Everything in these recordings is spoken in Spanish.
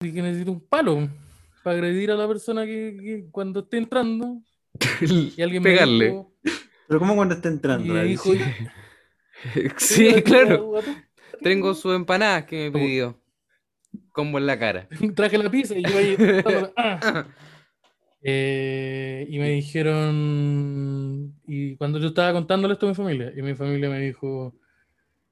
que necesito un palo para agredir a la persona que, que cuando esté entrando. Y alguien me Pegarle. dijo, Pero ¿cómo cuando está y entrando? me David? dijo, Sí, claro. "Gato, Tengo su empanada que me pidió. Como en la cara. Traje la pizza y yo ahí. ah. Eh, y me dijeron, y cuando yo estaba contándole esto a mi familia, y mi familia me dijo,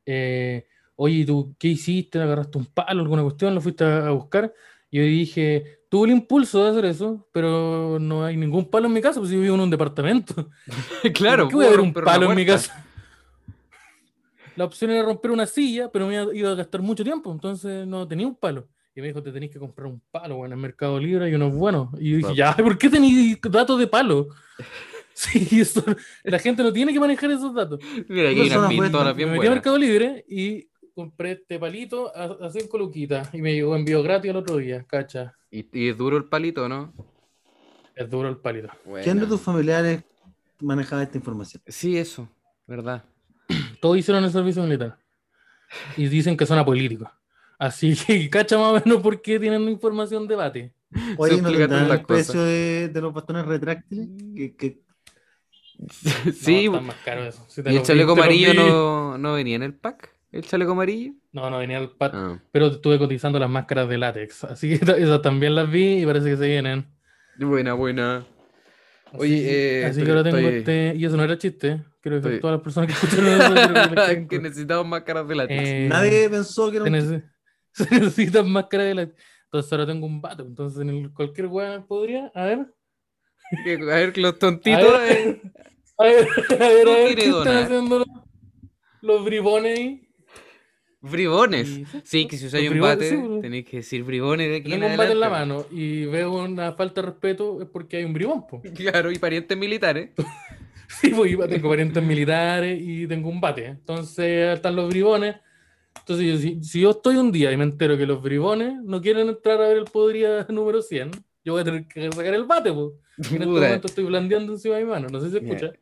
eh, oye, ¿y ¿tú qué hiciste? ¿Agarraste un palo, alguna cuestión? ¿Lo fuiste a buscar? Y yo dije, tuve el impulso de hacer eso, pero no hay ningún palo en mi casa, pues yo vivo en un departamento. Claro, ¿Por qué voy a puedo un una palo en mi casa? La opción era romper una silla, pero me iba, a gastar mucho tiempo, entonces no tenía un palo. Y me dijo, te tenés que comprar un palo, bueno, en el Mercado Libre hay unos buenos. Y yo dije, ya, ¿por qué tenéis datos de palo? Sí, eso, la gente no tiene que manejar esos datos. Mira, aquí unas buenas. pistolas Me metí a. Mercado Libre y compré este palito a, a 5 luquitas y me llegó envío gratis el otro día, cacha. Y, y es duro el palito, ¿no? Es duro el palito. ¿Quién de tus familiares manejaba esta información? Sí, eso, ¿verdad? Todos hicieron el servicio militar. Y dicen que son apolíticos. Así que cacha más o menos por qué tienen información debate. Oye, ¿no tendrán el precio de, de los bastones retráctiles? Que, que- Sí, no, están más caros eso. Si ¿y el chaleco amarillo no, no venía en el pack? ¿El chaleco amarillo? No, no venía el pat, Ah, pero estuve cotizando las máscaras de látex. Así que esas también las vi y parece que se vienen. buena, buena. Oye, eh, así que ahora tengo estoy- este. Y eso no era chiste. Creo que estoy- todas las personas que escucharon eso. que necesitamos máscaras de látex. Eh, nadie pensó que era se, un nece- se necesitan máscaras de látex. Entonces ahora tengo un vato. Entonces en el- cualquier weá podría. A ver. A ver, los tontitos. A ver. eh, A ver, a ver, a ver, quiere ¿qué están haciendo los, los bribones ahí? Bribones. Y- Sí, que si usáis un bribones, bate, sí, tenéis que decir bribones de aquí en Tengo un bate en la mano y veo una falta de respeto es porque hay un bribón, po. Claro, y parientes militares. Sí, pues tengo parientes militares y tengo un bate. Entonces están los bribones. Entonces, yo- si, si yo estoy un día y me entero que los bribones no quieren entrar a ver el Podría número 100, yo voy a tener que sacar el bate, pues. En este momento estoy blandeando encima de mi mano. No sé si se escucha.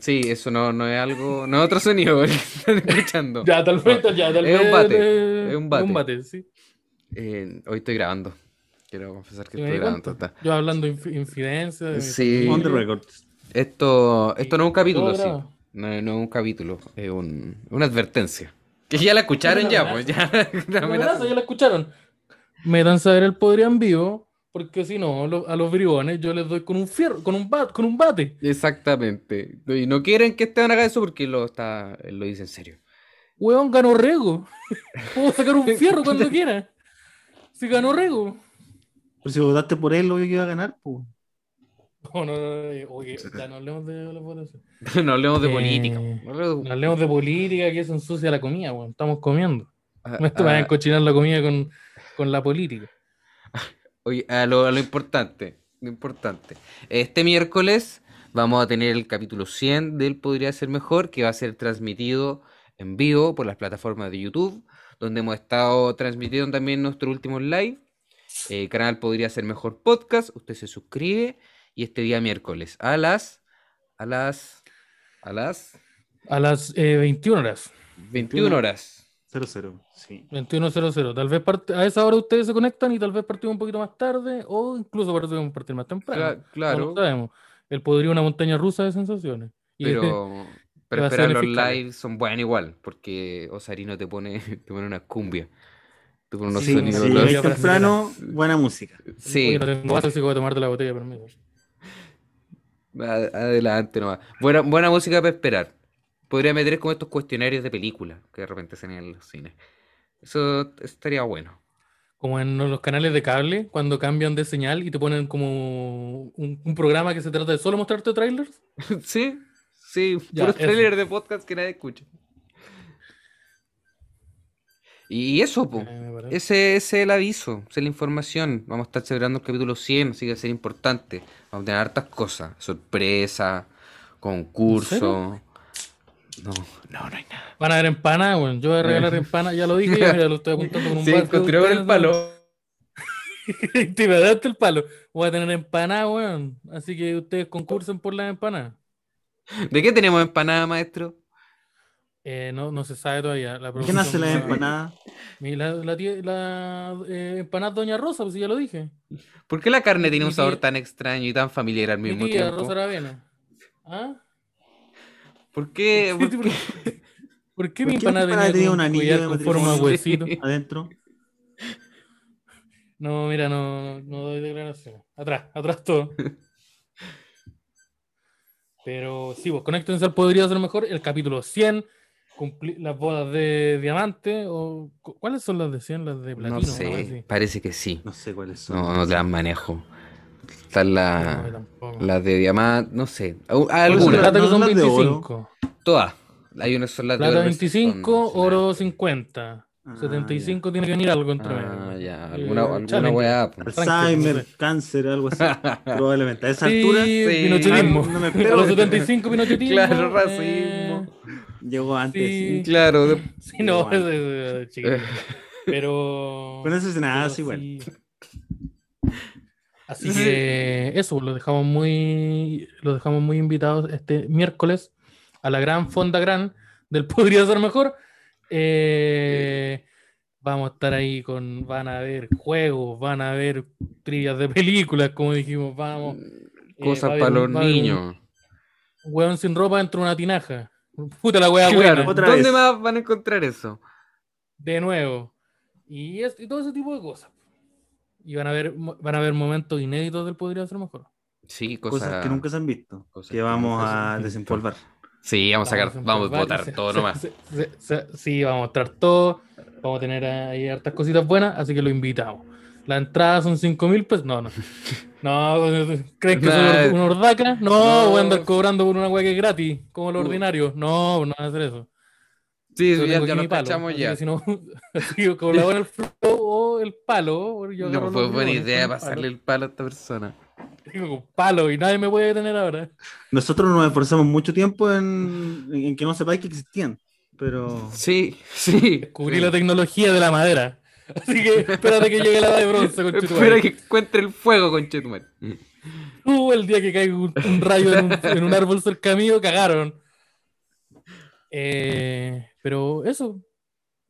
Sí, eso no, no es algo, no es otro sonido que están escuchando. Ya, tal vez, ya, tal Es un vez, bate, eh, es un bate. un bate, sí. Eh, hoy estoy grabando. Quiero confesar que me estoy grabando. ta. Yo hablando de infi- infidencia. de mi Sí. on the record. Esto, esto no es un capítulo, sí. No, no es un capítulo, es un- una advertencia. Que ya la escucharon ya, pues ya. ya la escucharon. Métanse a ver el Podría en vivo, porque si no, lo- a los bribones yo les doy con un fierro, con un bat, con un bate. Exactamente. Y no quieren que Esteban haga eso porque lo está, él lo dice en serio. Weón, ganó Rego. Puedo sacar un fierro cuando quiera. Si ganó Rego. Pero si votaste por él, obvio que iba a ganar, pues. No, no, no, no, oye, ya no hablemos de la votación. no hablemos de Eh, política. no hablemos de- No hablemos de política, que eso ensucia la comida, weón. Estamos comiendo. Ah, No van ah, a cochinar la comida con, con la política. Oye, a lo, a lo importante, lo importante. Este miércoles vamos a tener el capítulo 100 del Podría Ser Mejor, que va a ser transmitido en vivo por las plataformas de YouTube, donde hemos estado transmitiendo también nuestro último live. El canal Podría Ser Mejor Podcast. Usted se suscribe y este día miércoles a las a las a las A las eh, 21 horas. 21 horas. 0-0, sí. 21.00. Tal vez part- a esa hora ustedes se conectan y tal vez partimos un poquito más tarde o incluso partimos partir más temprano. Cla- No claro, lo sabemos. El podría una montaña rusa de sensaciones. Y pero pero esperar los lives son buenos igual, porque Osarino te pone te pone una cumbia. Te pone unos Sí, sonidos. sí, los- temprano, buena música. Sí, Oye, no tengo vaso, así que voy a tomarte la botella, permiso. a- adelante nomás. Buena, buena música para esperar. Podría meter como estos cuestionarios de película que de repente se en los cines. Eso estaría bueno. Como en los canales de cable, cuando cambian de señal y te ponen como un, un programa que se trata de solo mostrarte trailers. Sí, sí, Ya, puros trailers de podcast que nadie escucha. Y eso, po. Eh. Ese, ese es el aviso, esa es la información. Vamos a estar celebrando el capítulo 100, así que va a ser importante. Vamos a tener hartas cosas, sorpresa, concurso. No, no, no hay nada. Van a ver empanadas, bueno. Yo voy a regalar empanadas, ya lo dije, ya, mira, lo estoy apuntando con un Sí, continuamos con el palo. Te me daste el palo. Voy a tener empanadas, weón. Así que ustedes concursen por las empanadas. ¿De qué tenemos empanada, maestro? Eh, no, no se sabe todavía. La ¿Quién hace la no sabe. empanada? Mi- La, la, la, eh, empanada Doña Rosa, pues sí, ya lo dije. ¿Por qué la carne tiene Mi un sabor tía- tan extraño y tan familiar al Mi mismo tía tiempo? Rosa Aravena. ¿Ah? ¿Por qué? ¿Por ¿Por qué, por qué ¿Por mi empanada tenía, tenía un anillo con forma huesito? Adentro. No, mira, no, no doy declaraciones. Atrás, atrás todo. Pero sí, vos conéctense al Podría Ser Mejor, el capítulo 100, cumpli- las bodas de diamante, o cu- ¿cuáles son las de 100? Las de platino. No sé, parece que sí. No sé cuáles son. No, no te las manejo. Están No, las tampoco. las de diamante, no sé. Algunas, Plata que ¿No son son las de oro? 25. todas. Hay unas son las de Plata oro, otras 25, son oro 50. Ah, 75 tiene que venir algo entre Ah, medio. ya. Eh, Alguna, alguna challenge. weá. pues. ya. Alzheimer, no cáncer, algo así. Probablemente. A esa Sí, altura sí. pinochetismo. No me a los 75 pinochetismo. Claro, eh, racismo. llegó antes. sí. Claro, de- Sí, no, Igual. es, es- es chiquitito. Pero. Con eso es nada, pero sí, sí. Así que eso, lo dejamos muy, lo dejamos muy invitados este miércoles a la gran fonda gran del Podría Ser Mejor. Eh, vamos a estar ahí con, van a haber juegos, van a haber trivias de películas, como dijimos, vamos. eh, va cosas para los haber un niños. Hueón sin ropa dentro de una tinaja. Puta la wea Claro, ¿Dónde vez. más van a encontrar eso? de nuevo. Y, es- y todo ese tipo de cosas. Y van a ver, mo- van a haber momentos inéditos del Podría Ser Mejor. Sí, Cosas cosas, que nunca se han visto. cosas Que vamos a desempolvar. Sí, vamos a sacar, Vamos a votar todo se- nomás. se- se- se- sí, vamos a mostrar todo. Vamos a tener ahí hartas cositas buenas, así que lo invitamos. La entrada son 5 mil pesos. No, no. No, ¿creen que Nah. soy una ordaca? No, No. voy a andar cobrando por una wea que es gratis, como lo Uh. ordinario. No, no van a hacer eso. Sí, Yo ya, tengo ya lo ya. si no, el flow o el palo. Yo agarro No fue buena idea con el palo. pasarle el palo a esta persona. Digo, con palo y nadie me puede detener ahora. Nosotros nos esforzamos mucho tiempo en, en que no sepáis que existían. Pero. Sí, sí. Descubrí sí. la tecnología de la madera. Así que espérate que llegue la edad de bronce, Espera conchetumare. que encuentre el fuego, conchetumare. Uh, el día que caiga un, un rayo en un, en un árbol cerca mío, cagaron. Eh, pero eso.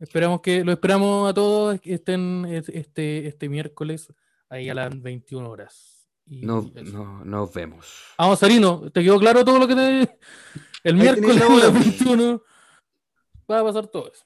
Esperamos que lo esperamos a todos que estén es- este, este miércoles ahí a las 21 horas. Y No, no, nos vemos. Vamos, Sarino, ¿te quedó claro todo lo que te... El Ahí miércoles a las hora. 21 va a pasar todo eso.